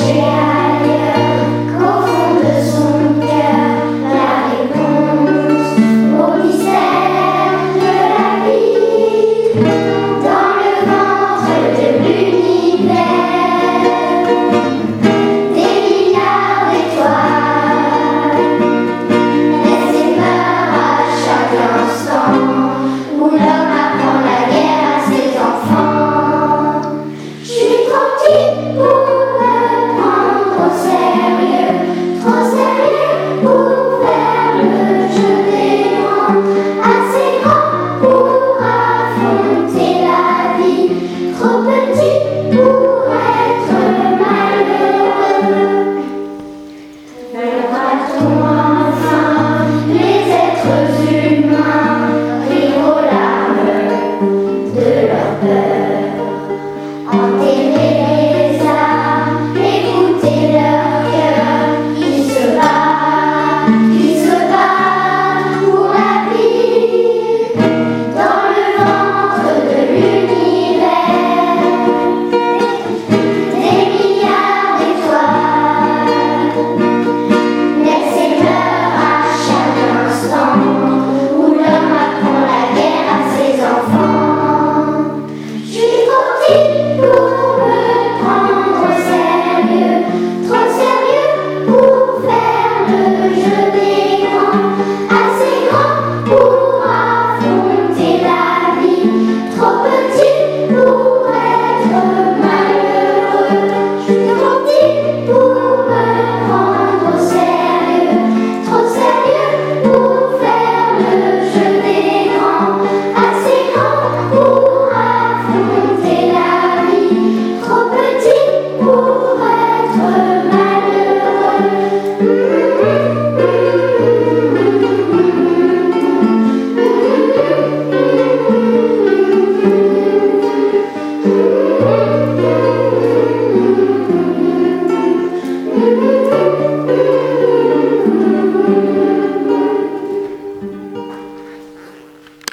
yeah.